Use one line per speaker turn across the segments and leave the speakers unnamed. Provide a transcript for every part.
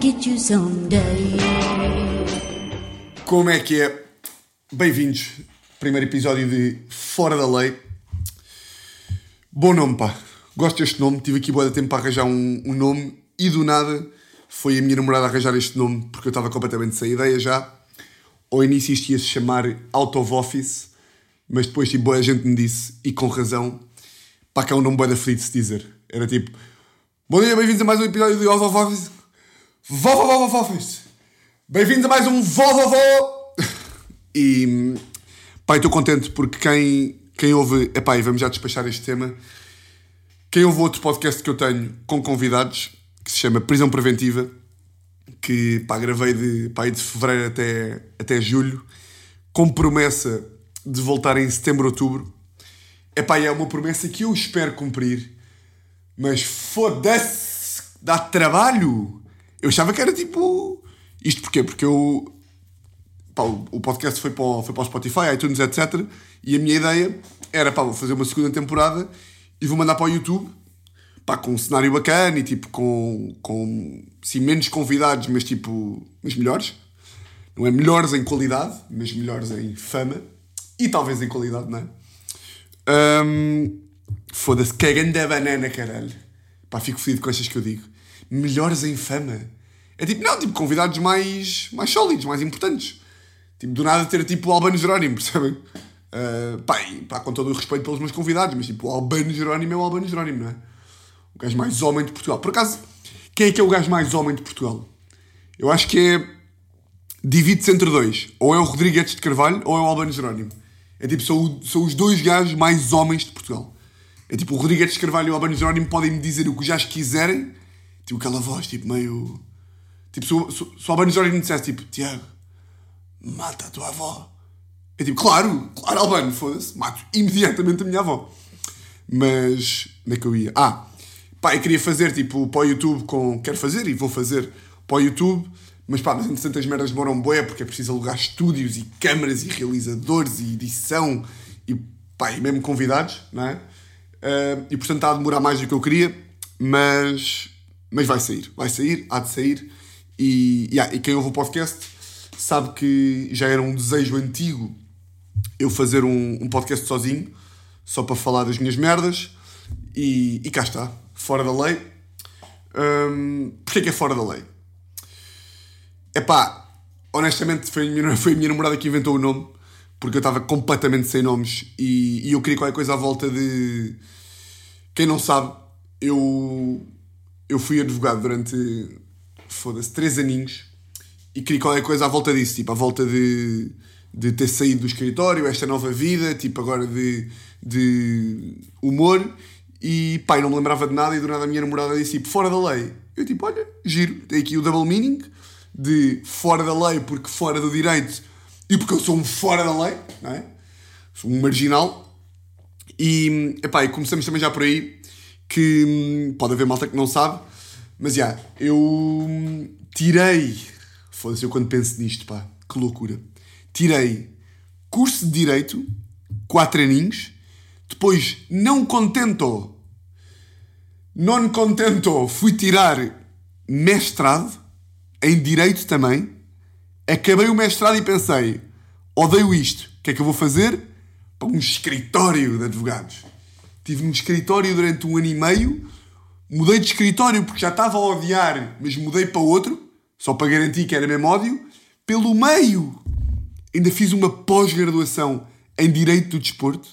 get you someday.
Como é que é? Bem-vindos. Primeiro episódio de Fora da Lei. Bom nome, pá. Gosto deste nome. Tive aqui boa tempo para arranjar um, um nome e do nada foi a minha namorada arranjar este nome porque eu estava completamente sem ideia já. Ao início isto ia se chamar Out of Office, mas depois tipo, boa gente me disse, e com razão, pá, que é um nome boa da feliz de se dizer. Era tipo, bom dia, bem-vindos a mais um episódio de Out of Office. Office. Bem-vindos a mais um Vó, vó, vó. E, pá, estou contente porque quem, quem ouve, epá, e vamos já despachar este tema, quem ouve outro podcast que eu tenho com convidados, que se chama Prisão Preventiva, que pá, gravei de, pá, de fevereiro até, até julho, com promessa de voltar em setembro, outubro. Epá, é uma promessa que eu espero cumprir, mas foda-se, dá trabalho. Eu achava que era tipo. Isto porquê? Porque eu. Pá, o podcast foi para, o, foi para o Spotify, iTunes, etc. E a minha ideia era, pá, vou fazer uma segunda temporada e vou mandar para o YouTube pá, com um cenário bacana e tipo com, com sim, menos convidados, mas tipo, mas melhores. Não é melhores em qualidade, mas melhores em fama e talvez em qualidade, não é? Hum, Foda-se, cagando a banana, caralho. Pá, fico fodido com estas que eu digo. Melhores em fama. É tipo, não, tipo, convidados mais, mais sólidos, mais importantes. Tipo, do nada ter tipo o Albano Jerónimo, percebem? Uh, pá, e, pá, com todo o respeito pelos meus convidados, mas tipo, o Albano Jerónimo é o Albano Jerónimo, não é? O gajo mais homem de Portugal. Por acaso, quem é que é o gajo mais homem de Portugal? Eu acho que é. Divide-se entre dois. Ou é o Rodrigues de Carvalho ou é o Albano Jerónimo. É tipo, são, são os dois gajos mais homens de Portugal. É tipo, o Rodrigues de Carvalho e o Albano Jerónimo podem me dizer o que gajos quiserem. Tipo, aquela voz, tipo, meio. Tipo, se, o- Albano Jerónimo me dissesse, tipo, Tiago, mata a tua avó. É tipo, claro, claro, Albano, foda-se, mato imediatamente a minha avó. Mas, onde é que eu ia? Ah, pá, eu queria fazer tipo para o YouTube com. Quero fazer e vou fazer para o YouTube, mas pá, mas entretanto as merdas demoram boé porque é preciso alugar estúdios e câmaras e realizadores e edição e pá, e mesmo convidados, não é? Ah, e portanto está a demorar mais do que eu queria, mas, mas vai sair, vai sair, há de sair. E, yeah, e quem ouve o podcast sabe que já era um desejo antigo eu fazer um, um podcast sozinho, só para falar das minhas merdas, e, e cá está, fora da lei. Hum, Porquê que é fora da lei? Epá, honestamente foi a, minha, foi a minha namorada que inventou o nome, porque eu estava completamente sem nomes e, e eu queria qualquer coisa à volta de. Quem não sabe, eu, eu fui advogado durante, foda-se, três aninhos e queria qualquer coisa à volta disso, tipo, à volta de, de ter saído do escritório, esta nova vida, tipo, agora de, de humor. E eu não me lembrava de nada e do nada a minha namorada disse, tipo, fora da lei. Eu tipo, olha, giro, tem aqui o double meaning de fora da lei porque fora do direito e porque eu sou um fora da lei, não é? Sou um marginal. E, epá, e começamos também já por aí, que hum, pode haver malta que não sabe, mas já, eu hum, tirei, foda-se, eu quando penso nisto, pá, que loucura, tirei curso de Direito, quatro aninhos, depois, não contento, non contento, fui tirar mestrado, em Direito também, acabei o mestrado e pensei, odeio isto, o que é que eu vou fazer? Para um escritório de advogados. Tive um escritório durante um ano e meio, mudei de escritório porque já estava a odiar, mas mudei para outro, só para garantir que era mesmo ódio, pelo meio. Ainda fiz uma pós-graduação em Direito do Desporto.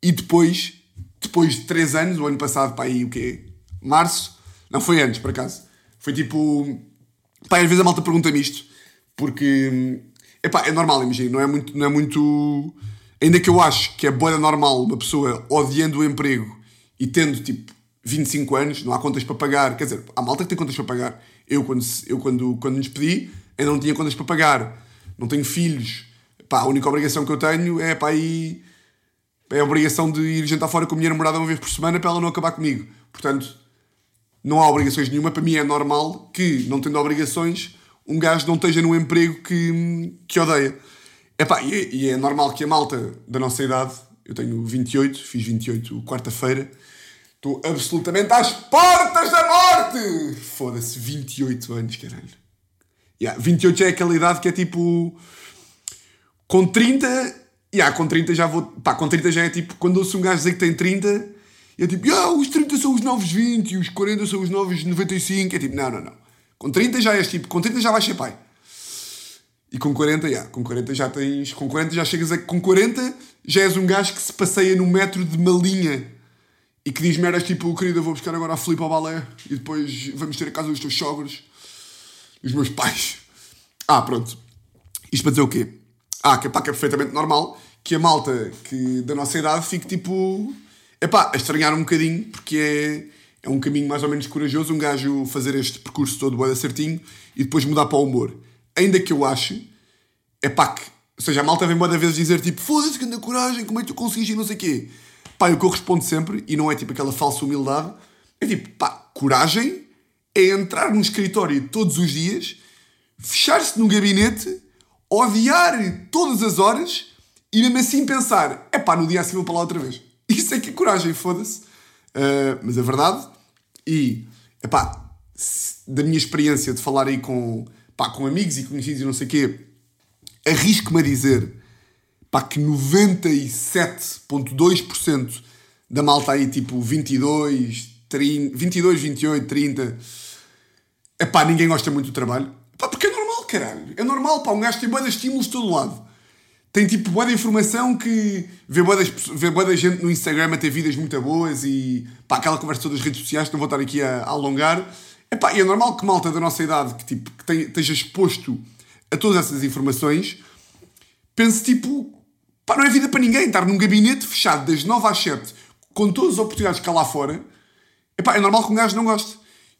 E depois, depois de três anos, o ano passado, pá, aí o quê? Março? Não, foi antes, por acaso. Foi tipo... Pá, às vezes a malta pergunta-me isto, porque... Epá, é normal, imagina, não é muito... Não é muito... Ainda que eu acho que é boa normal uma pessoa odiando o emprego e tendo, tipo, 25 anos, não há contas para pagar. Quer dizer, há malta que tem contas para pagar. Eu, quando, eu, quando, quando me despedi, ainda não tinha contas para pagar. Não tenho filhos. Pá, a única obrigação que eu tenho é, pá, ir é a obrigação de ir jantar fora com a minha namorada uma vez por semana para ela não acabar comigo. Portanto, não há obrigações nenhuma. Para mim é normal que, não tendo obrigações, um gajo não esteja num emprego que, que odeia. Epá, e, e é normal que a malta da nossa idade, eu tenho 28, fiz 28 quarta-feira, Estou absolutamente às portas da morte! Foda-se, 28 anos, caralho. Yeah, 28 já é aquela idade que é tipo. Com 30. Yeah, com 30 já vou. Pá, com 30 já é tipo. Quando ouço um gajo dizer que tem 30, é tipo. Yeah, os 30 são os novos 20, os 40 são os novos 95. É tipo, não, não, não. Com 30 já és tipo. Com 30 já vais ser pai. E com 40, yeah, com 40 já tens. Com 40 já chegas a. Com 40 já és um gajo que se passeia no metro de malinha e que diz merdas tipo, querida, vou buscar agora a Filipe ao balé e depois vamos ter a casa dos teus sogros, dos meus pais. Ah, pronto. Isto para dizer o quê? Ah, que, pá, que é perfeitamente normal que a malta que, da nossa idade fique tipo. Epá, a estranhar um bocadinho, porque é, é um caminho mais ou menos corajoso um gajo fazer este percurso todo boa certinho e depois mudar para o humor. Ainda que eu ache, é pá, que. Ou seja, a malta vem muitas vezes dizer tipo, foda-se, anda coragem, como é que tu consegues e não sei o quê. Pá, o que eu respondo sempre, e não é tipo aquela falsa humildade, é tipo, pá, coragem é entrar no escritório todos os dias, fechar-se no gabinete, odiar todas as horas e mesmo assim pensar, é pá, no dia assim vou para lá outra vez. Isso é que é coragem, foda-se. Uh, mas é verdade. E, é pá, da minha experiência de falar aí com, pá, com amigos e conhecidos e não sei o quê, arrisco-me a dizer pá, que 97,2% da malta aí, tipo 22, 30, 22, 28, 30, é pá, ninguém gosta muito do trabalho. Pá, porque é normal, caralho. É normal, pá, um gajo tem boa de estímulos de todo lado. Tem tipo boa informação que vê boa, vê boa da gente no Instagram a ter vidas muito boas e pá, aquela conversa todas as redes sociais, não vou estar aqui a, a alongar. É pá, e é normal que malta da nossa idade que, tipo, que tenha, esteja exposto a todas essas informações pense tipo, Pá, não é vida para ninguém estar num gabinete fechado das 9 às 7 com todas as oportunidades que há lá fora. Epá, é normal que um gajo não goste.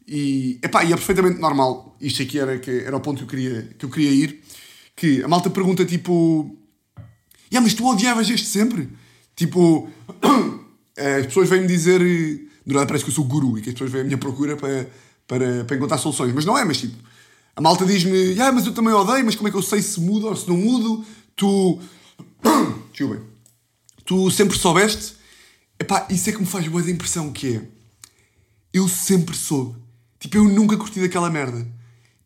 E, epá, e é perfeitamente normal. Isto aqui era, que, era o ponto que eu, queria, que eu queria ir. Que a malta pergunta tipo... Yeah, mas tu odiavas este sempre? Tipo... as pessoas vêm-me dizer... Do nada parece que eu sou guru e que as pessoas vêm à minha procura para, para, para encontrar soluções. Mas não é, mas tipo... A malta diz-me... Yeah, mas eu também odeio, mas como é que eu sei se mudo ou se não mudo? Tu Desculpem. Tu sempre soubeste. Epá, isso é que me faz boa impressão que é. Eu sempre soube. Tipo, eu nunca curti daquela merda.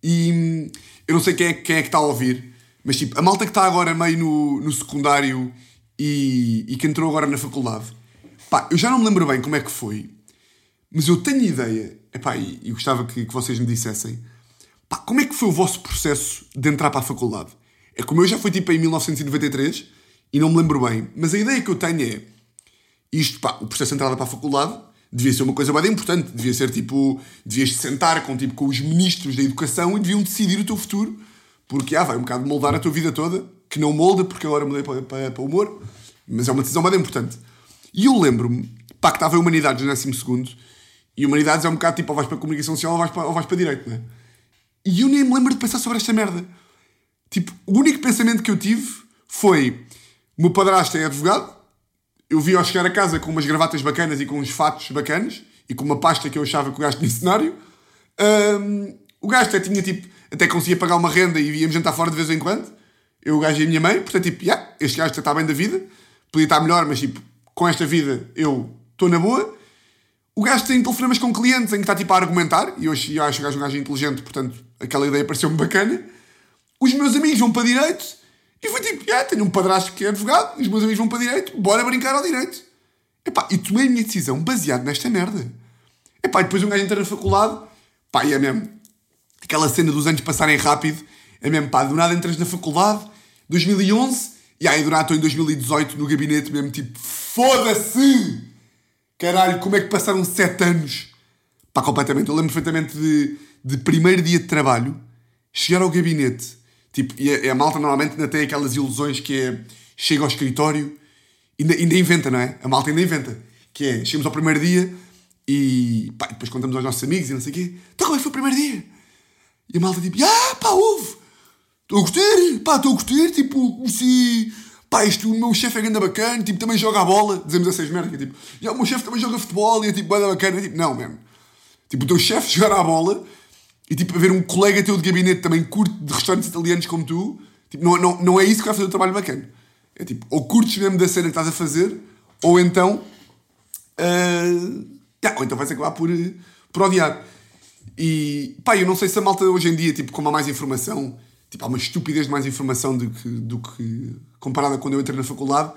E eu não sei quem é, quem é que está a ouvir, mas tipo, a malta que está agora meio no, no secundário e, e que entrou agora na faculdade. Pá, eu já não me lembro bem como é que foi, mas eu tenho ideia, epá, e, e gostava que, que vocês me dissessem, pá, como é que foi o vosso processo de entrar para a faculdade? É como eu já fui tipo em 1993 e não me lembro bem, mas a ideia que eu tenho é isto, pá, o processo de entrada para a faculdade devia ser uma coisa bem importante, devia ser tipo, devias te sentar com, tipo, com os ministros da educação e deviam decidir o teu futuro, porque ah, vai um bocado moldar a tua vida toda, que não molda, porque agora mudei para, para, para o humor, mas é uma decisão bem importante. E eu lembro-me, pá, que estava em Humanidades no 12 segundo, e Humanidades é um bocado tipo, ou vais para a Comunicação Social ou vais para, ou vais para Direito, não é? E eu nem me lembro de pensar sobre esta merda. Tipo, o único pensamento que eu tive foi: o meu padrasto é advogado, eu vi ao chegar a casa com umas gravatas bacanas e com uns fatos bacanas e com uma pasta que eu achava que o gajo tinha cenário. Um, o gajo até tinha tipo, até conseguia pagar uma renda e íamos jantar fora de vez em quando. Eu, o gajo e a minha mãe, portanto, tipo, yeah, este gajo está bem da vida, podia estar melhor, mas tipo, com esta vida eu estou na boa. O gajo tem telefonemas com clientes em que está tipo a argumentar, e hoje eu acho o gajo um gajo inteligente, portanto, aquela ideia pareceu-me bacana os meus amigos vão para direito e foi tipo, yeah, tenho um padrasto que é advogado, os meus amigos vão para direito, bora brincar ao direito. Epá, e tomei a minha decisão baseado nesta merda. Epá, e depois um gajo entra na faculdade, pá, e é mesmo, aquela cena dos anos passarem rápido, é mesmo, pá, do nada entras na faculdade, 2011, e aí do nada estou em 2018 no gabinete mesmo, tipo, foda-se! Caralho, como é que passaram sete anos? Pá, completamente. Eu lembro perfeitamente de, de primeiro dia de trabalho, chegar ao gabinete Tipo, e a, a, malta normalmente ainda tem aquelas ilusões que é chega ao escritório ainda, ainda inventa, não é? A malta ainda inventa. Que é, chegamos ao primeiro dia e pá, depois contamos aos nossos amigos e não sei o quê. Então como é que foi o primeiro dia? E a malta tipo, ah, pá, houve. Estou a gostar, pá, estou a gostar, tipo, se... Pá, isto, o meu chefe é grande bacana, tipo, também joga a bola. Dizemos essas merdas, que é tipo, o meu chefe também joga futebol e é tipo, banda bacana. Tipo, não, mesmo. Tipo, o teu chefe jogar a bola e tipo, haver um colega teu de gabinete também curto de restaurantes italianos como tu, tipo, não, não, não é isso que vai fazer o trabalho bacana. É tipo, ou curtes mesmo da cena que estás a fazer, ou então. Uh, Yeah, ou então vais acabar por, eh, por odiar. E pá, eu não sei se a malta hoje em dia, tipo, como há mais informação, tipo, há uma estupidez de mais informação do que, do que comparada quando eu entrei na faculdade.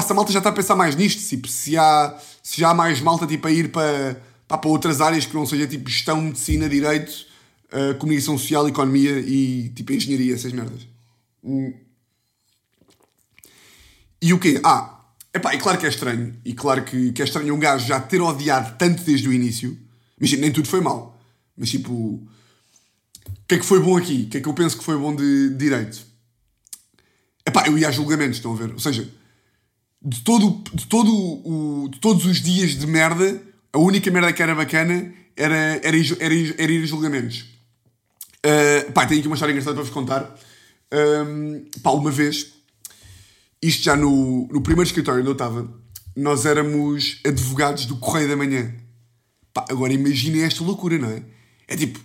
Se a malta já está a pensar mais nisto, tipo, se, há, se já há mais malta tipo, a ir para, para outras áreas que não seja tipo gestão, medicina, direito, uh, comunicação social, economia e tipo engenharia, essas merdas. Hum. E o quê? Ah, epá, e claro que é estranho. E claro que, que é estranho um gajo já ter odiado tanto desde o início. Imagina, nem tudo foi mal. Mas tipo, o que é que foi bom aqui? O que é que eu penso que foi bom de, de direito? Epá, eu ia a julgamentos, estão a ver? Ou seja, de, todo, de, todo o, de todos os dias de merda, a única merda que era bacana era, era, era, era ir a julgamentos. Uh, pá, tenho aqui uma história engraçada para vos contar. Um, pá, uma vez, isto já no, no primeiro escritório onde eu estava, nós éramos advogados do Correio da Manhã. Pá, agora imaginem esta loucura, não é? É tipo,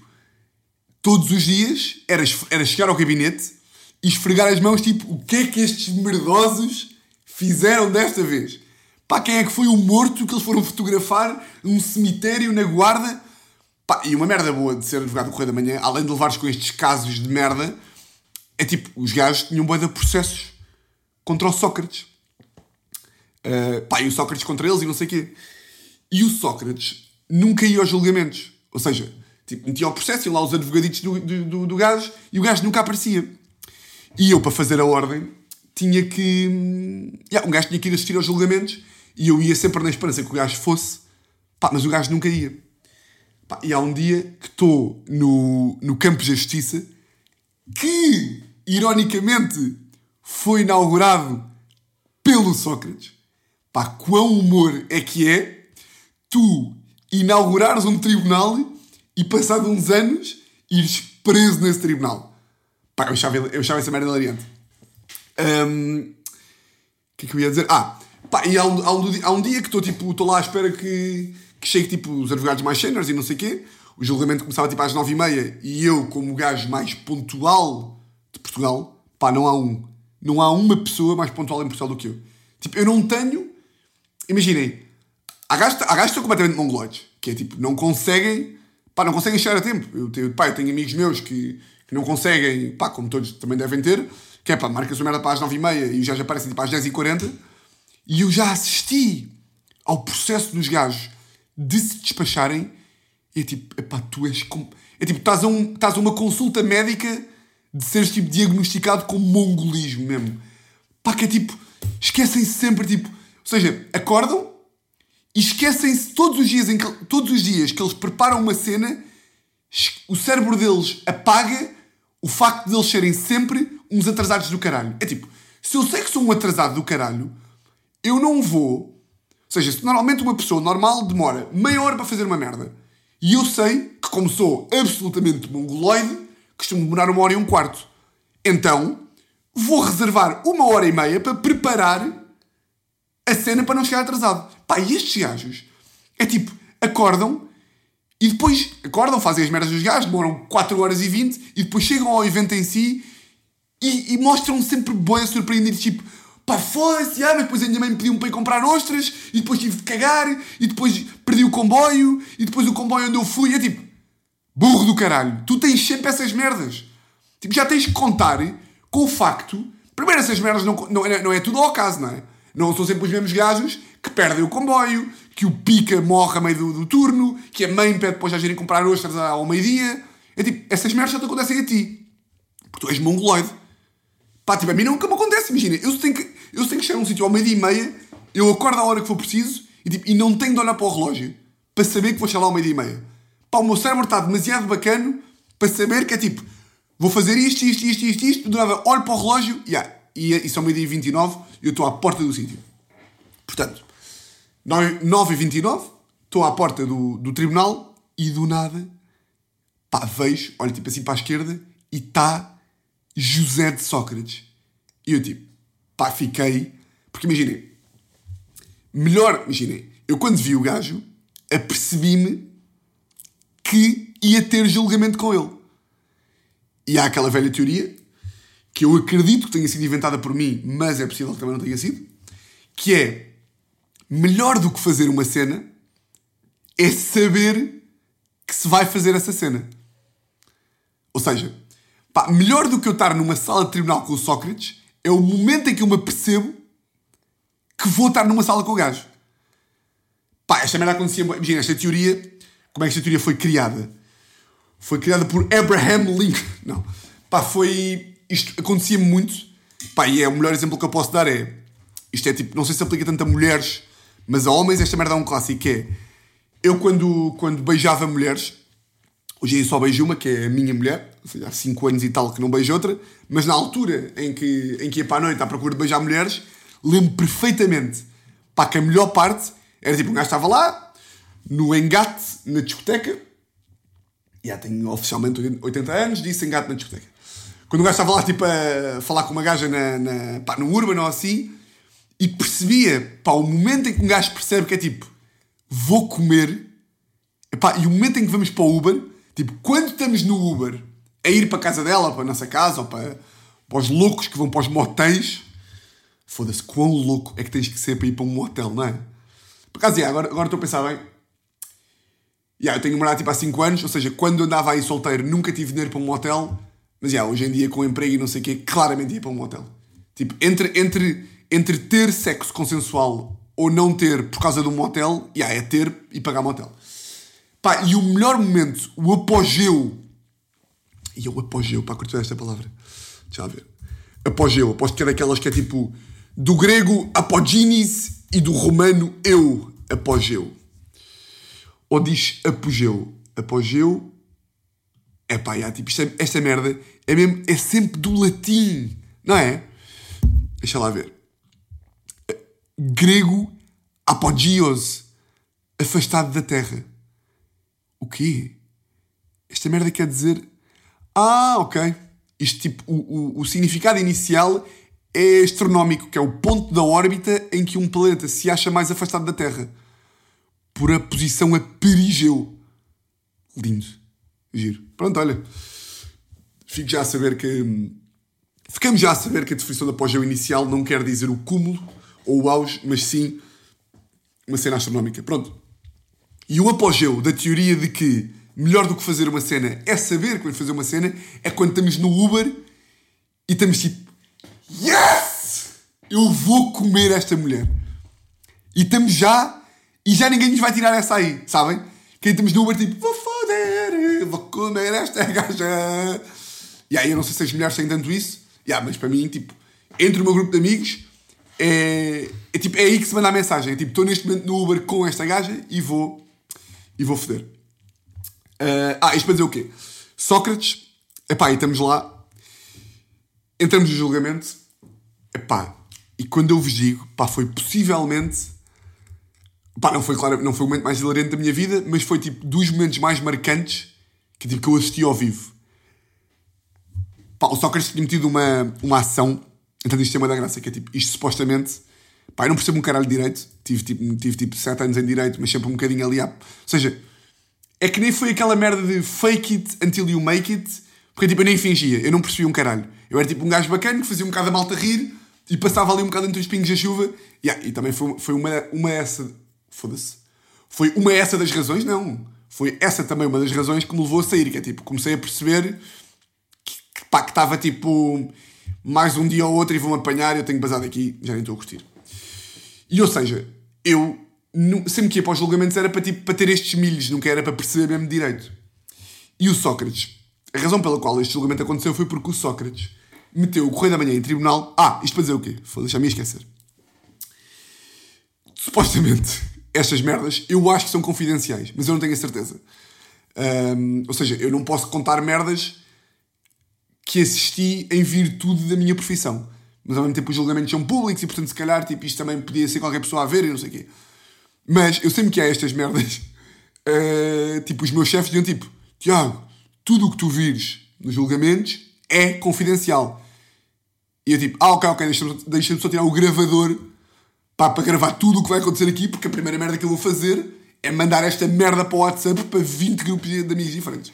todos os dias era, era chegar ao gabinete e esfregar as mãos, tipo, o que é que estes merdosos fizeram desta vez? Pá, quem é que foi o morto que eles foram fotografar num cemitério na guarda? Pá, e uma merda boa de ser advogado do Correio da Manhã, além de levares com estes casos de merda, é tipo, os gajos tinham boa de processos contra o Sócrates. Uh, pá, e o Sócrates contra eles e não sei o quê. E o Sócrates nunca ia aos julgamentos. Ou seja, tipo, metia o processo, iam lá os advogaditos do, do, do, gajo e o gajo nunca aparecia. E eu, para fazer a ordem, tinha que. Yeah, um gajo tinha que ir assistir aos julgamentos e eu ia sempre na esperança que o gajo fosse, pá, mas o gajo nunca ia. Pá, e há um dia que estou no, no Campo de Justiça que, ironicamente, foi inaugurado pelo Sócrates. Pá, quão humor é que é tu inaugurares um tribunal e, passado uns anos, ires preso nesse tribunal. Pá, eu achava, eu achava essa merda hilariante. O um, que é que eu ia dizer? Ah, pá, e há um, há um, há um dia que estou tipo, estou lá à espera que, que chegue tipo os advogados mais seniors e não sei o quê. O julgamento começava tipo às nove e meia e eu, como o gajo mais pontual de Portugal, pá, não há um. Não há uma pessoa mais pontual em Portugal do que eu. Tipo, eu não tenho. Imaginem, há gajos, que estão completamente mongoloides, que é tipo, não conseguem, pá, não conseguem chegar a tempo. Eu tenho, pá, eu tenho amigos meus que, que não conseguem, pá, como todos também devem ter, que é pá, marca-se merda para as 9h30 e já já aparecem tipo às 10h40 e eu já assisti ao processo dos gajos de se despacharem e é tipo, epá, tu és. Com... É tipo, estás a, um, estás a uma consulta médica de seres tipo diagnosticado com mongolismo mesmo. Pá, que é tipo, esquecem-se sempre, tipo, ou seja, acordam e esquecem-se todos os dias em que, todos os dias que eles preparam uma cena, o cérebro deles apaga o facto de eles serem sempre uns atrasados do caralho. É tipo, se eu sei que sou um atrasado do caralho, eu não vou. Ou seja, se normalmente uma pessoa normal demora meia hora para fazer uma merda, e eu sei que, como sou absolutamente mongoloide, costumo demorar uma hora e um quarto. Então, vou reservar uma hora e meia para preparar a cena para não chegar atrasado. Pá, e estes gajos é tipo, acordam e depois acordam, fazem as merdas dos gajos, demoram 4 horas e 20 e depois chegam ao evento em si e, e mostram sempre boas surpreendidos, tipo, pá, foda-se, ah, mas depois a minha mãe me pediu para ir comprar ostras e depois tive de cagar e depois perdi o comboio e depois o comboio onde eu fui é tipo, burro do caralho, tu tens sempre essas merdas. Tipo, já tens que contar com o facto, primeiro essas merdas não, não, é, não é tudo ao acaso, não é? Não são sempre os mesmos gajos que perdem o comboio, que o pica morre a meio do, do turno, que a mãe pede depois já irem comprar ostras ao meio-dia. É tipo, essas merdas já te acontecem a ti. Porque tu és mongoloide. Pá, tipo, a mim nunca me acontece, imagina. Eu tenho que, eu tenho que chegar a um sítio ao meio-dia e meia, eu acordo à hora que for preciso e, tipo, e não tenho de olhar para o relógio para saber que vou chegar lá ao meio-dia e meia. Pá, o meu cérebro está demasiado bacano para saber que é tipo, vou fazer isto, isto, isto, isto, isto, do olho para o relógio yeah, e, e são meio-dia e 29 e eu estou à porta do sítio. Portanto, 9h29, estou à porta do, do tribunal e do nada, pá, vejo, olho tipo assim para a esquerda e está José de Sócrates. E eu tipo, pá, fiquei. Porque imaginem, melhor, imaginem, eu quando vi o gajo, apercebi-me que ia ter julgamento com ele. E há aquela velha teoria, que eu acredito que tenha sido inventada por mim, mas é possível que também não tenha sido, que é melhor do que fazer uma cena é saber que se vai fazer essa cena. Ou seja, pá, melhor do que eu estar numa sala de tribunal com o Sócrates é o momento em que eu me apercebo que vou estar numa sala com o gajo. Pá, esta merda acontecia. Imagina, esta teoria. Como é que esta teoria foi criada? Foi criada por Abraham Lincoln. Não. Pá, foi. Isto acontecia muito. Pá, e é o melhor exemplo que eu posso dar é. Isto é tipo. Não sei se aplica tanto a mulheres, mas a homens esta merda é um clássico. Que é. Eu quando, quando beijava mulheres. Hoje dia só beijo uma, que é a minha mulher. Seja, há 5 anos e tal que não beijo outra. Mas na altura em que, em que ia para a noite à procura de beijar mulheres, lembro perfeitamente. Pá, que a melhor parte era tipo, um gajo estava lá, no engate, na discoteca. Já tenho oficialmente 80 anos, disse engate na discoteca. Quando o gajo estava lá, tipo, a falar com uma gaja na, na, pá, no Urban ou assim, e percebia, pá, o momento em que um gajo percebe que é tipo, vou comer, epá, e o momento em que vamos para o Uber, tipo, quando estamos no Uber, a ir para a casa dela, para a nossa casa, ou para, para os loucos que vão para os motéis, foda-se, quão louco é que tens que ser para ir para um motel, não é? Por acaso, yeah, agora, agora estou a pensar bem. Yeah, eu tenho morado tipo há 5 anos, ou seja, quando andava aí solteiro nunca tive dinheiro para um motel, mas yeah, hoje em dia com emprego e não sei o quê, claramente ia para um motel. Tipo, entre, entre, entre ter sexo consensual ou não ter por causa de um motel, yeah, é ter e pagar motel. Pá, e o melhor momento, o apogeu. E o apogeu, pá, curtiu esta palavra. Deixa eu ver. Apogeu, aposto que é daquelas que é tipo do grego apoginis e do romano eu, apogeu. Ou diz apogeu. Apogeu. É pá, yeah, tipo, é, esta merda é, mesmo, é sempre do latim, não é? Deixa lá ver. Grego apogios, afastado da terra. O quê? Esta merda quer dizer. Ah, ok. Isto tipo, o, o, o significado inicial é astronómico, que é o ponto da órbita em que um planeta se acha mais afastado da Terra. Por a posição a perigeu. Lindo. Giro. Pronto, olha. Fico já a saber que. Ficamos já a saber que a definição de apogeu inicial não quer dizer o cúmulo ou o auge, mas sim uma cena astronómica. Pronto. E o apogeu da teoria de que melhor do que fazer uma cena é saber como fazer uma cena é quando estamos no Uber e estamos tipo Yes! Eu vou comer esta mulher. E estamos já. E já ninguém nos vai tirar essa aí, sabem? Que estamos no Uber tipo, vou foder, vou comer esta gaja. E aí eu não sei se as mulheres têm tanto isso. Yeah, mas para mim, tipo, entre o meu grupo de amigos, é, é, tipo, é aí que se manda a mensagem. É tipo, estou neste momento no Uber com esta gaja e vou. E vou foder. Uh, ah, isto para dizer o quê? Sócrates, epá, e estamos lá entramos no julgamento, epá, e quando eu vos digo, pá, foi possivelmente, pá, não foi, claro, não foi o momento mais hilarante da minha vida, mas foi tipo dos momentos mais marcantes que, tipo, que eu assisti ao vivo. Pá, o Sócrates tinha metido uma, uma ação, então isto é uma da graça, que é tipo, isto supostamente, pá, eu não percebo um caralho direito, tive tipo, tive tipo 7 anos em direito, mas sempre um bocadinho ali, à... ou seja, é que nem foi aquela merda de fake it until you make it, porque tipo, eu nem fingia, eu não percebia um caralho. Eu era tipo um gajo bacana que fazia um bocado a malta rir e passava ali um bocado entre os pingos da chuva. Yeah, e também foi, foi uma, uma essa. Foda-se. Foi uma essa das razões, não. Foi essa também uma das razões que me levou a sair. Que é tipo, comecei a perceber que, que pá, que estava tipo mais um dia ou outro e vão-me apanhar eu tenho basado aqui, já nem estou a curtir. E ou seja, eu sempre que ia para os julgamentos era para, tipo, para ter estes milhos, nunca era para perceber mesmo direito. E o Sócrates a razão pela qual este julgamento aconteceu foi porque o Sócrates meteu o Correio da Manhã em tribunal. Ah, isto para dizer o quê? Deixa-me esquecer. Supostamente, estas merdas eu acho que são confidenciais, mas eu não tenho a certeza. Um, ou seja, eu não posso contar merdas que assisti em virtude da minha profissão. Mas ao mesmo tempo os julgamentos são públicos e portanto se calhar tipo, isto também podia ser qualquer pessoa a ver e não sei o quê. Mas eu sempre que há estas merdas, uh, tipo, os meus chefes diziam tipo, Tiago, tudo o que tu vires nos julgamentos é confidencial. E eu tipo, ah, ok, ok, deixa-me deixa só tirar o gravador pá, para gravar tudo o que vai acontecer aqui, porque a primeira merda que eu vou fazer é mandar esta merda para o WhatsApp para 20 grupos de amigos diferentes.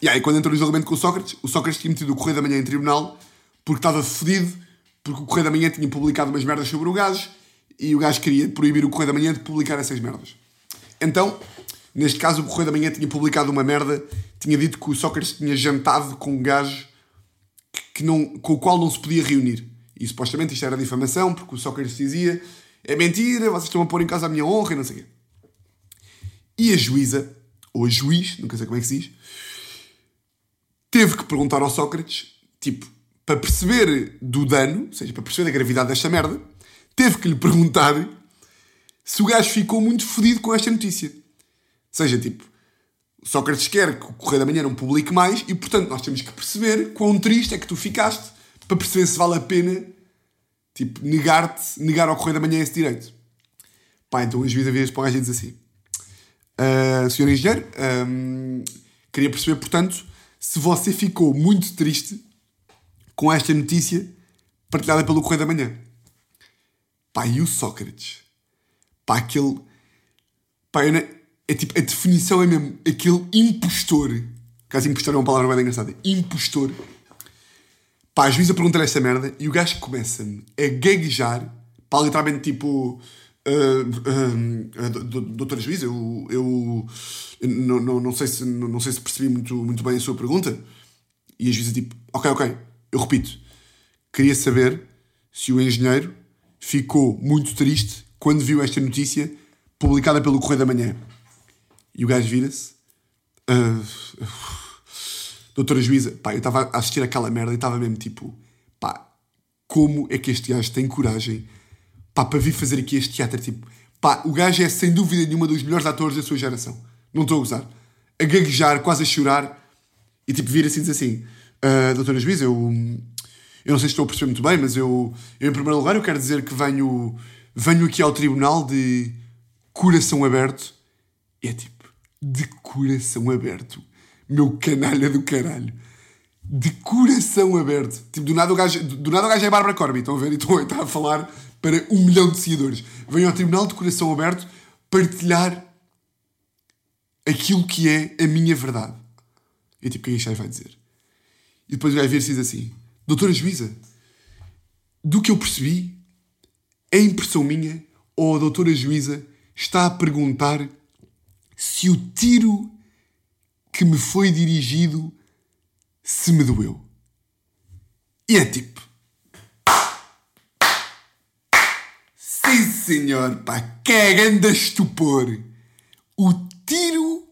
E aí, quando entrou no julgamento com o Sócrates, o Sócrates tinha metido o Correio da Manhã em tribunal porque estava fodido, porque o Correio da Manhã tinha publicado umas merdas sobre o gajo e o gajo queria proibir o Correio da Manhã de publicar essas merdas. Então, neste caso, o Correio da Manhã tinha publicado uma merda, tinha dito que o Sócrates tinha jantado com um gajo que não, com o qual não se podia reunir. E supostamente isto era difamação, porque o Sócrates dizia é mentira, vocês estão a pôr em causa a minha honra e não sei o quê. E a juíza, ou a juiz, nunca sei como é que se diz, teve que perguntar ao Sócrates, tipo, para perceber do dano, ou seja, para perceber da gravidade desta merda, teve que lhe perguntar se o gajo ficou muito fodido com esta notícia. Ou seja, tipo, Sócrates quer que o Correio da Manhã não publique mais e, portanto, nós temos que perceber quão triste é que tu ficaste para perceber se vale a pena, tipo, negar-te, negar ao Correio da Manhã esse direito. Pá, então a juíza vira para o gajo diz assim: uh, Senhor Engenheiro, um, queria perceber, portanto, se você ficou muito triste com esta notícia partilhada pelo Correio da Manhã. Pá, e o Sócrates? Pá, aquele. Pá, não... é tipo, a definição é mesmo aquele impostor. Caso impostor é uma palavra bem engraçada. Impostor. Pá, a juíza pergunta-lhe esta merda e o gajo começa-me a gaguejar. Pá, literalmente tipo. Uh, uh, uh, doutora juíza, eu, eu, não, não, não, sei se, não sei se percebi muito, muito bem a sua pergunta. E a juíza tipo, ok, ok, eu repito. Queria saber se o engenheiro ficou muito triste quando viu esta notícia publicada pelo Correio da Manhã. E o gajo vira-se. Uh, doutora juíza, pá, eu estava a assistir aquela merda e estava mesmo tipo, pá, como é que este gajo tem coragem pá, para vir fazer aqui este teatro? Tipo, pá, o gajo é sem dúvida nenhuma dos melhores atores da sua geração. Não estou a gozar. A gaguejar, quase a chorar e tipo, vir assim diz assim: uh, Doutora juíza, eu, eu não sei se estou a perceber muito bem, mas eu, eu em primeiro lugar, eu quero dizer que venho, venho aqui ao tribunal de coração aberto. E é tipo, de coração aberto meu canalha do caralho. De coração aberto. Tipo, do nada o gajo, do nada o gajo é Bárbara Corby, estão a ver? E estão a a falar para um milhão de seguidores. Venho ao tribunal de coração aberto partilhar aquilo que é a minha verdade. E tipo, o que é que vai dizer? E depois o gajo vira-se e diz assim: Doutora Juíza, do que eu percebi, é impressão minha ou a doutora Juíza está a perguntar se o tiro que me foi dirigido se me doeu. E é tipo. Sim, senhor, pá, que é grande estupor. O tiro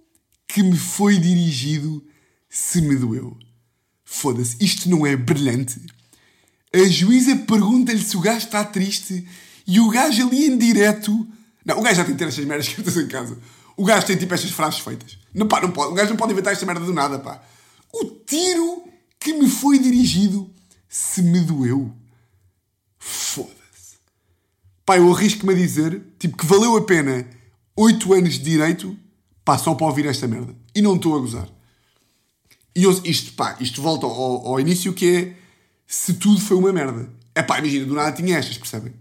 que me foi dirigido se me doeu. Foda-se, isto não é brilhante. A juíza pergunta-lhe se o gajo está triste e o gajo ali em direto. Não, o gajo já tem que ter estas merdas escritas em casa. O gajo tem tipo estas frases feitas. Não, pá, não pode. O gajo não pode inventar esta merda do nada, pá. O tiro que me foi dirigido se me doeu. Pá, eu arrisco-me a dizer, tipo, que valeu a pena 8 anos de direito, pá, só para ouvir esta merda. E não estou a gozar. E eu, isto, pá, isto volta ao, ao início que é se tudo foi uma merda. É pá, imagina, do nada tinha estas, percebem?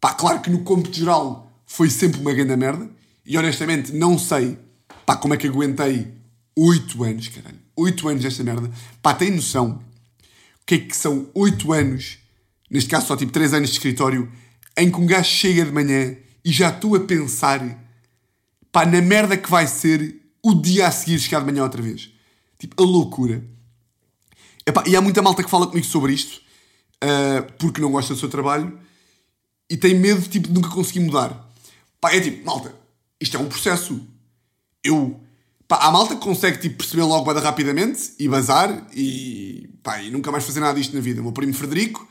Pá, claro que no cômputo geral foi sempre uma grande merda. E honestamente não sei pá, como é que aguentei 8 anos, caralho. 8 anos desta merda. Pá, tem noção o que é que são 8 anos, neste caso só tipo 3 anos de escritório, em que um gajo chega de manhã e já estou a pensar pá, na merda que vai ser o dia a seguir chegar de manhã outra vez. Tipo, a loucura. Epá, e há muita malta que fala comigo sobre isto uh, porque não gosta do seu trabalho e tem medo tipo, de nunca conseguir mudar. Pá, é tipo, malta, isto é um processo. Eu. Pá, há malta que consegue tipo, perceber logo bada rapidamente e bazar e, pá, e nunca mais fazer nada disto na vida. O meu primo Frederico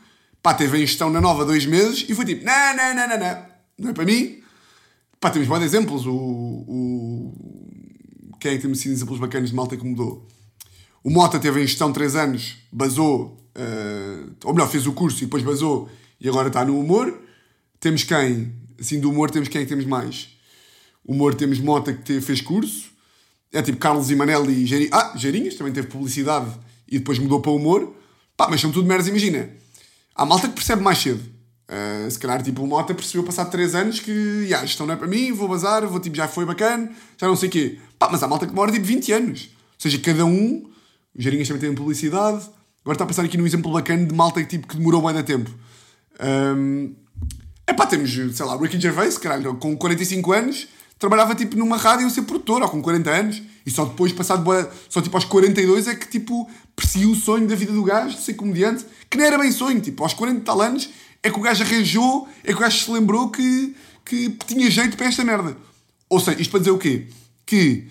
pá, teve em gestão na nova dois meses e foi tipo: não, não, não, não, não, não é para mim. Pá, temos bons exemplos. O, o... Quem é que temos sido exemplos bacanas de malta que mudou? O Mota teve em gestão 3 anos, basou, uh, ou melhor, fez o curso e depois basou e agora está no humor. Temos quem? Assim, do humor temos quem é que temos mais? Humor temos Mota que fez curso. É tipo Carlos Imanelli e Gerinhas. Ah, Gerinhas também teve publicidade e depois mudou para humor. Pá, mas são tudo meros, imagina. Há malta que percebe mais cedo. Uh, se calhar, tipo, o Mota percebeu passado 3 anos que, yeah, isto não é para mim, vou bazar, vou, tipo, já foi bacana, já não sei o quê. Pá, mas há malta que demora, tipo, 20 anos. Ou seja, cada um... O Gerinhas também tem publicidade. Agora está a pensar aqui num exemplo bacana de malta que, tipo, que demorou bem da tempo. Um, é pá, temos, sei lá, Ricky Gervais, caralho, com 45 anos trabalhava tipo numa rádio a ser produtor, ou com 40 anos, e só depois, passado só tipo aos 42, é que tipo persegui o sonho da vida do gajo de ser comediante, que não era bem sonho, tipo aos 40 tal anos é que o gajo arranjou, é que o gajo se lembrou que, que tinha jeito para esta merda. Ou seja, isto para dizer o quê? Que,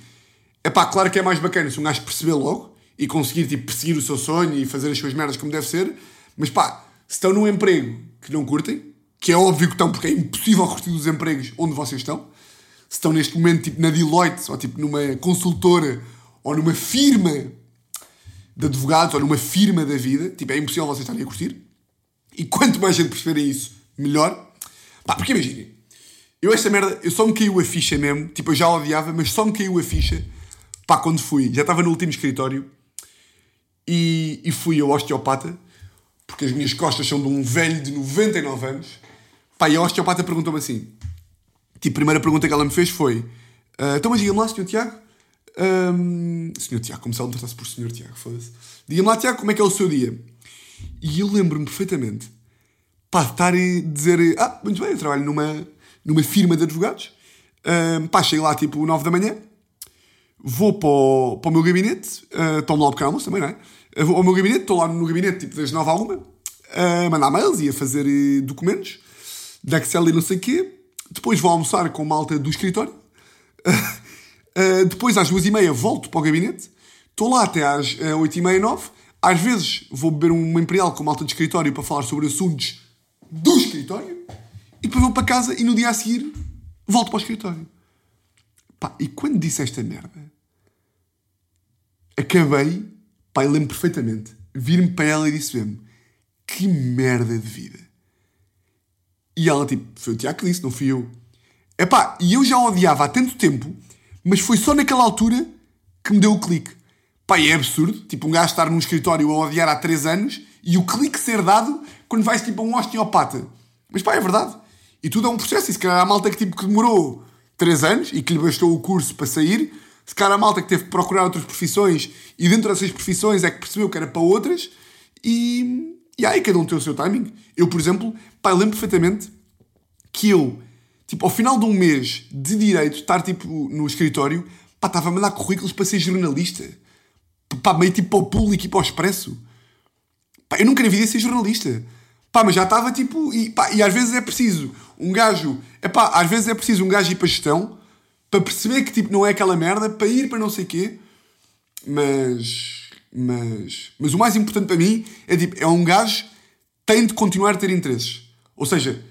é pá, claro que é mais bacana se um gajo perceber logo e conseguir tipo, perseguir o seu sonho e fazer as suas merdas como deve ser, mas pá, se estão num emprego que não curtem, que é óbvio que estão, porque é impossível curtir os empregos onde vocês estão, se estão neste momento tipo na Deloitte ou tipo numa consultora ou numa firma de advogados ou numa firma da vida, tipo, é impossível vocês estarem a curtir. E quanto mais gente perceberem isso, melhor. Pá, porque imaginem, eu esta merda, eu só me caiu a ficha mesmo, tipo, eu já odiava, mas só me caiu a ficha, pá, quando fui, já estava no último escritório e, e fui ao osteopata, porque as minhas costas são de um velho de 99 anos, pá, e a osteopata perguntou-me assim, tipo, a primeira pergunta que ela me fez foi, uh, então mas diga-me lá, senhor Tiago, um, senhor Tiago, como se ela me tratasse por senhor Tiago, foda-se, diga-me lá, Tiago, como é que é o seu dia? E eu lembro-me perfeitamente pá, de estar a dizer: Ah, muito bem, eu trabalho numa, numa firma de advogados. Um, pá, chego lá tipo 9 da manhã, vou para o, para o meu gabinete, uh, tomo lá o pequeno almoço também, não é? Uh, vou ao meu gabinete, estou lá no gabinete tipo das 9 à 1, a mandar mails e a fazer uh, documentos, da Excel e não sei o quê. Depois vou almoçar com malta do escritório. Uh, depois às duas e meia volto para o gabinete. Estou lá até às oito e meia, nove. Às vezes vou beber uma imperial com malta de escritório para falar sobre assuntos do escritório e depois vou para casa e no dia a seguir volto para o escritório. Pá, e quando disse esta merda, acabei, pá, lembro perfeitamente, vir-me para ela e disse mesmo: que merda de vida. E ela, tipo, foi o Tiago que disse, não fui eu. Epá, e eu já odiava há tanto tempo, mas foi só naquela altura que me deu o clique. Pá, é absurdo. Tipo, um gajo estar num escritório a odiar há 3 anos e o clique ser dado quando vais tipo a um osteopata. Mas pá, é verdade. E tudo é um processo. E se calhar a malta que, tipo, que demorou 3 anos e que lhe bastou o curso para sair, se calhar a malta que teve que procurar outras profissões e dentro dessas profissões é que percebeu que era para outras e, e aí cada um tem o seu timing. Eu, por exemplo, pá, lembro perfeitamente que eu, tipo, ao final de um mês de direito, estar tipo no escritório, pá, estava a mandar currículos para ser jornalista pá, meio tipo para o público e para o expresso. Pá, eu nunca na vida ser jornalista. Pá, mas já estava tipo. E, pá, e às vezes é preciso um gajo. É pá, às vezes é preciso um gajo ir para gestão para perceber que tipo não é aquela merda, para ir para não sei quê. Mas. Mas. Mas o mais importante para mim é tipo. É um gajo tem de continuar a ter interesses. Ou seja,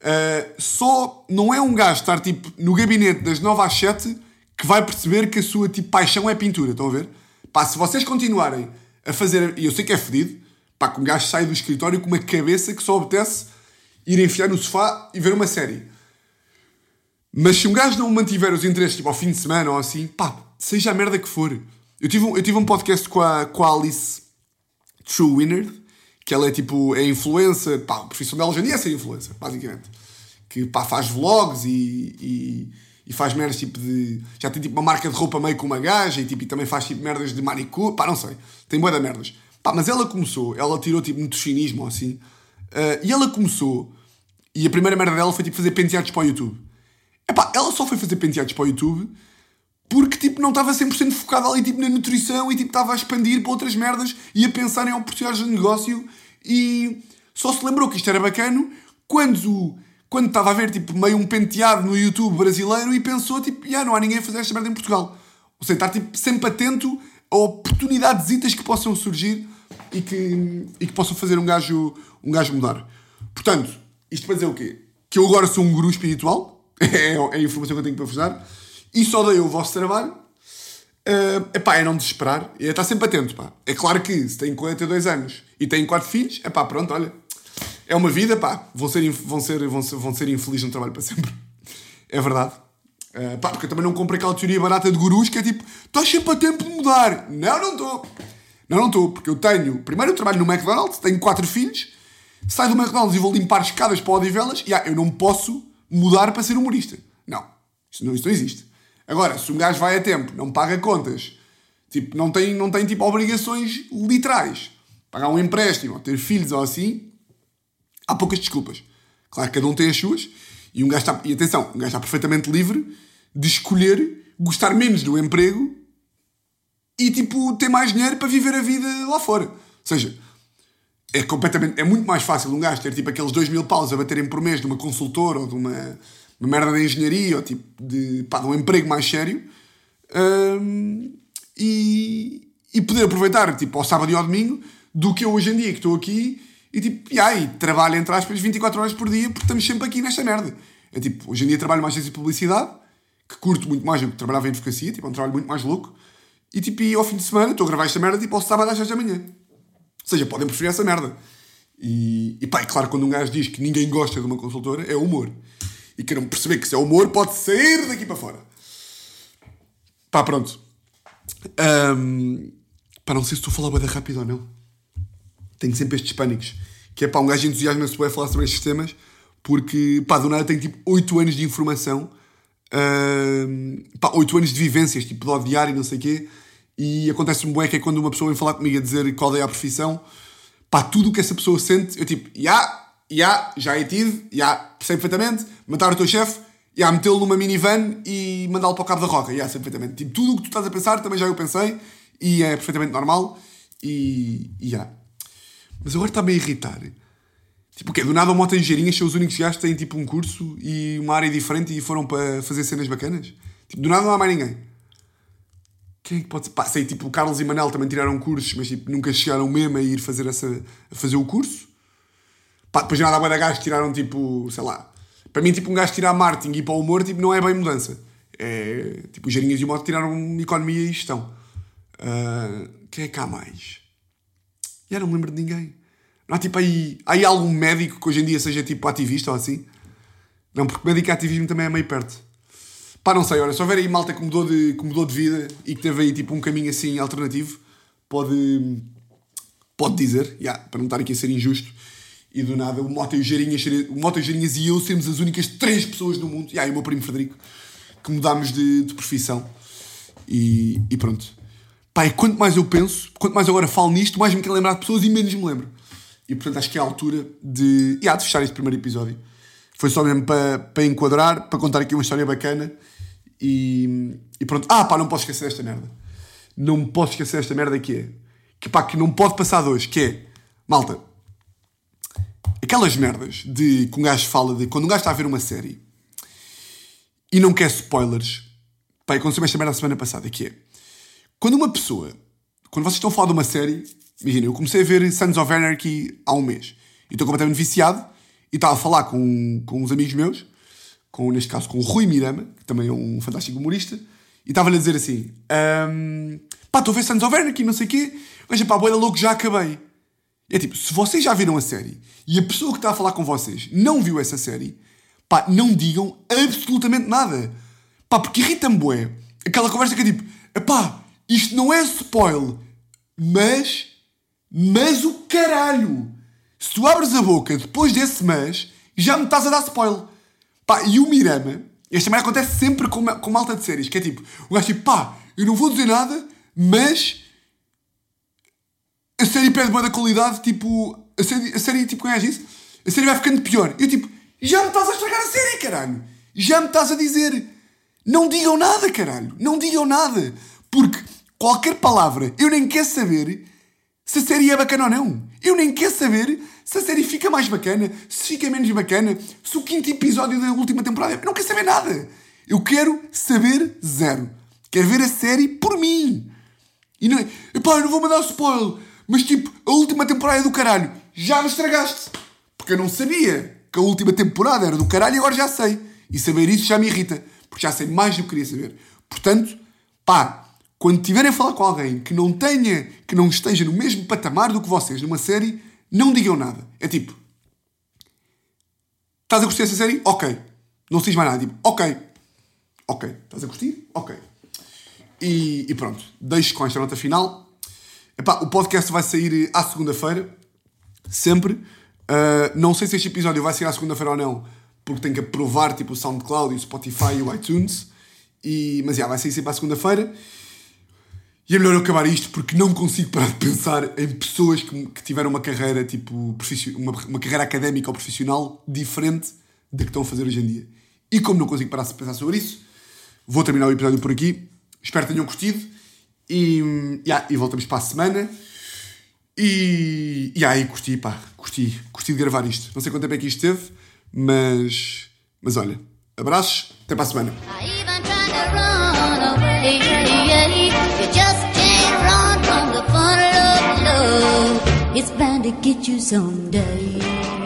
uh, só não é um gajo estar tipo no gabinete das 9 às 7 que vai perceber que a sua tipo, paixão é pintura. Estão a ver? Pá, se vocês continuarem a fazer. E eu sei que é fedido, pá, que um gajo sai do escritório com uma cabeça que só obtece ir enfiar no sofá e ver uma série. Mas se um gajo não mantiver os interesses, tipo ao fim de semana ou assim, pá, seja a merda que for. Eu tive um, eu tive um podcast com a, com a Alice True Winner, que ela é tipo, é influencer, pá, a profissão dela hoje em dia é ser influencer, basicamente. Que pá, faz vlogs e, e e faz merdas tipo de. Já tem tipo uma marca de roupa meio com uma gaja e, tipo, e também faz tipo merdas de manicure. Pá, não sei. Tem boa da merdas. Pá, mas ela começou, ela tirou tipo muito chinismo assim. Uh, e ela começou. E a primeira merda dela foi tipo fazer penteados para o YouTube. Epá, ela só foi fazer penteados para o YouTube porque tipo não estava 100% focada ali tipo na nutrição e tipo estava a expandir para outras merdas e a pensar em oportunidades de negócio e só se lembrou que isto era bacana quando quando estava a ver tipo, meio um penteado no YouTube brasileiro e pensou, tipo, yeah, não há ninguém a fazer esta merda em Portugal. Ou seja, estar tipo, sempre atento a oportunidades que possam surgir e que, e que possam fazer um gajo, um gajo mudar. Portanto, isto para dizer o quê? Que eu agora sou um guru espiritual, é, é a informação que eu tenho para vos dar, e só dei o vosso trabalho. Uh, epá, é não desesperar, é estar sempre atento, pá. É claro que se tem 42 anos e tem 4 filhos, é pá, pronto, olha, é uma vida, pá. Vão ser, vão ser, vão ser, vão ser infelizes no trabalho para sempre. É verdade. Uh, pá, porque eu também não comprei aquela teoria barata de gurus que é tipo, estás sempre a tempo de mudar. Não, não estou. Não, não estou, porque eu tenho. Primeiro, eu trabalho no McDonald's, tenho quatro filhos, saio do McDonald's e vou limpar escadas para Odivelas e ah, eu não posso mudar para ser humorista. Não. Isso não, isso não existe. Agora, se um gajo vai a tempo, não paga contas, tipo, não tem, não tem tipo obrigações literais, pagar um empréstimo, ou ter filhos ou assim, há poucas desculpas. Claro que cada um tem as suas, e um gajo está, e atenção, um gajo está perfeitamente livre de escolher gostar menos do emprego e tipo ter mais dinheiro para viver a vida lá fora. Ou seja, é completamente, é muito mais fácil um gajo ter tipo aqueles 2 mil paus a baterem por mês de uma consultora ou de uma, uma merda de engenharia ou tipo de, pá, de um emprego mais sério hum, e, e poder aproveitar tipo ao sábado e ao domingo do que eu hoje em dia que estou aqui e tipo, e aí, trabalho entre aspas 24 horas por dia porque estamos sempre aqui nesta merda. É tipo, hoje em dia trabalho mais em publicidade, que curto muito mais do que trabalhava em advocacia, tipo, é um trabalho muito mais louco. E tipo, e ao fim de semana estou a gravar esta merda tipo ao sábado às 6 da manhã. Ou seja, podem preferir essa merda. E, e pá, é claro, quando um gajo diz que ninguém gosta de uma consultora, é humor. E queiram perceber que se é humor, pode sair daqui para fora. Pá, pronto. Um, pá, não sei se estou a falar bem rápido ou não. Tenho sempre estes pânicos. Que é pá, um gajo entusiasma-se a falar sobre estes temas porque, pá, do nada tenho tipo 8 anos de informação, uh, pá, 8 anos de vivências, tipo de odiar e não sei o quê, e acontece-me bué que é quando uma pessoa vem falar comigo a dizer qual é a profissão, pá, tudo o que essa pessoa sente, eu tipo, já, yeah, yeah, já é tido, yeah, percebo perfeitamente, matar o teu chefe, yeah, metê-lo numa minivan e mandá-lo para o cabo da roca, yeah, sei perfeitamente. Tipo, tudo o que tu estás a pensar também já eu pensei, e é perfeitamente normal, e. Yeah. Mas agora está-me a irritar Tipo, o quê? Do nada o Mota Engenheirinhas são os únicos gajos que têm tipo um curso e uma área diferente e foram para fazer cenas bacanas? Tipo, do nada não há mais ninguém. Quem é que pode ser? Pá, sei, tipo, o Carlos e Manel também tiraram cursos, mas tipo, nunca chegaram mesmo a ir fazer, essa, a fazer o curso. Pá, depois de nada a da gajos tiraram tipo, sei lá. Para mim, tipo, um gajo tirar marketing e ir para o humor, tipo, não é bem mudança. É, tipo, os Geirinhas e o Mota tiraram economia e gestão. Uh, quem é que há mais? Já não me lembro de ninguém. Não há tipo aí. Há aí algum médico que hoje em dia seja tipo ativista ou assim? Não, porque médico e ativismo também é meio perto. Pá, não sei, olha, se houver aí malta que mudou de, que mudou de vida e que teve aí tipo um caminho assim alternativo, pode. pode dizer, yeah, para não estar aqui a ser injusto. E do nada o Mota e o Geirinhas, o Mota e o Geirinhas e eu sermos as únicas três pessoas no mundo, e aí o meu primo Frederico, que mudámos de, de profissão. E, e pronto. E quanto mais eu penso, quanto mais agora falo nisto, mais me quero lembrar de pessoas e menos me lembro. E portanto acho que é a altura de, yeah, de fechar este primeiro episódio. Foi só mesmo para, para enquadrar, para contar aqui uma história bacana. E, e pronto. Ah, pá, não posso esquecer esta merda. Não posso esquecer esta merda que é. Que pá, que não pode passar de hoje. Que é, malta, aquelas merdas de que um gajo fala de quando um gajo está a ver uma série e não quer spoilers. Pá, aconteceu esta merda semana passada. Que é, quando uma pessoa, quando vocês estão a falar de uma série Imagina, eu comecei a ver Sons of Anarchy há um mês e estou completamente viciado e estava a falar com, com uns amigos meus, com, neste caso com o Rui Mirama, que também é um fantástico humorista, e estava-lhe a dizer assim: um, pá, estou a ver Sons of Anarchy, não sei o quê, mas pá, boeda louco, já acabei. É tipo, se vocês já viram a série e a pessoa que está a falar com vocês não viu essa série, pá, não digam absolutamente nada. Pá, porque irrita-me, bué. Aquela conversa que é tipo, pá, isto não é spoil, mas mas o caralho! Se tu abres a boca depois desse mas, já me estás a dar spoiler. Pá, e o Mirama, esta merda acontece sempre com, com malta de séries, que é tipo, o gajo tipo, pá, eu não vou dizer nada, mas a série perde boa da qualidade, tipo, a série, a série tipo, conhece isso? A série vai ficando pior. Eu tipo, já me estás a estragar a série, caralho! Já me estás a dizer. Não digam nada, caralho! Não digam nada! Porque qualquer palavra eu nem quero saber se a série é bacana ou não. Eu nem quero saber se a série fica mais bacana, se fica menos bacana, se o quinto episódio da última temporada. Eu não quero saber nada. Eu quero saber zero. Quero ver a série por mim. E não é. Epá, eu não vou mandar spoiler. Mas tipo, a última temporada é do caralho. Já me estragaste. Porque eu não sabia que a última temporada era do caralho e agora já sei. E saber isso já me irrita. Porque já sei mais do que queria saber. Portanto, pá, quando tiverem a falar com alguém que não tenha, que não esteja no mesmo patamar do que vocês numa série, não digam nada. É tipo, estás a curtir essa série? Ok. Não se diz mais nada. Tipo, ok. Ok. Estás a curtir? Ok. E, e pronto. Deixo com esta nota final. Epá, o podcast vai sair à segunda-feira. Sempre. Uh, não sei se este episódio vai sair à segunda-feira ou não, porque tem que aprovar tipo, o SoundCloud, o Spotify e o iTunes. E, mas já, vai sair sempre à segunda-feira. E é melhor eu acabar isto porque não consigo parar de pensar em pessoas que, que tiveram uma carreira, tipo, uma, uma carreira académica ou profissional diferente da que estão a fazer hoje em dia. E como não consigo parar de pensar sobre isso, vou terminar o episódio por aqui. Espero que tenham curtido. E, yeah, e voltamos para a semana. E, e aí, curti, pá, curti, curti de gravar isto. Não sei quanto tempo é que isto teve, mas, mas olha, abraços, até para a semana.
It's bound to get you someday.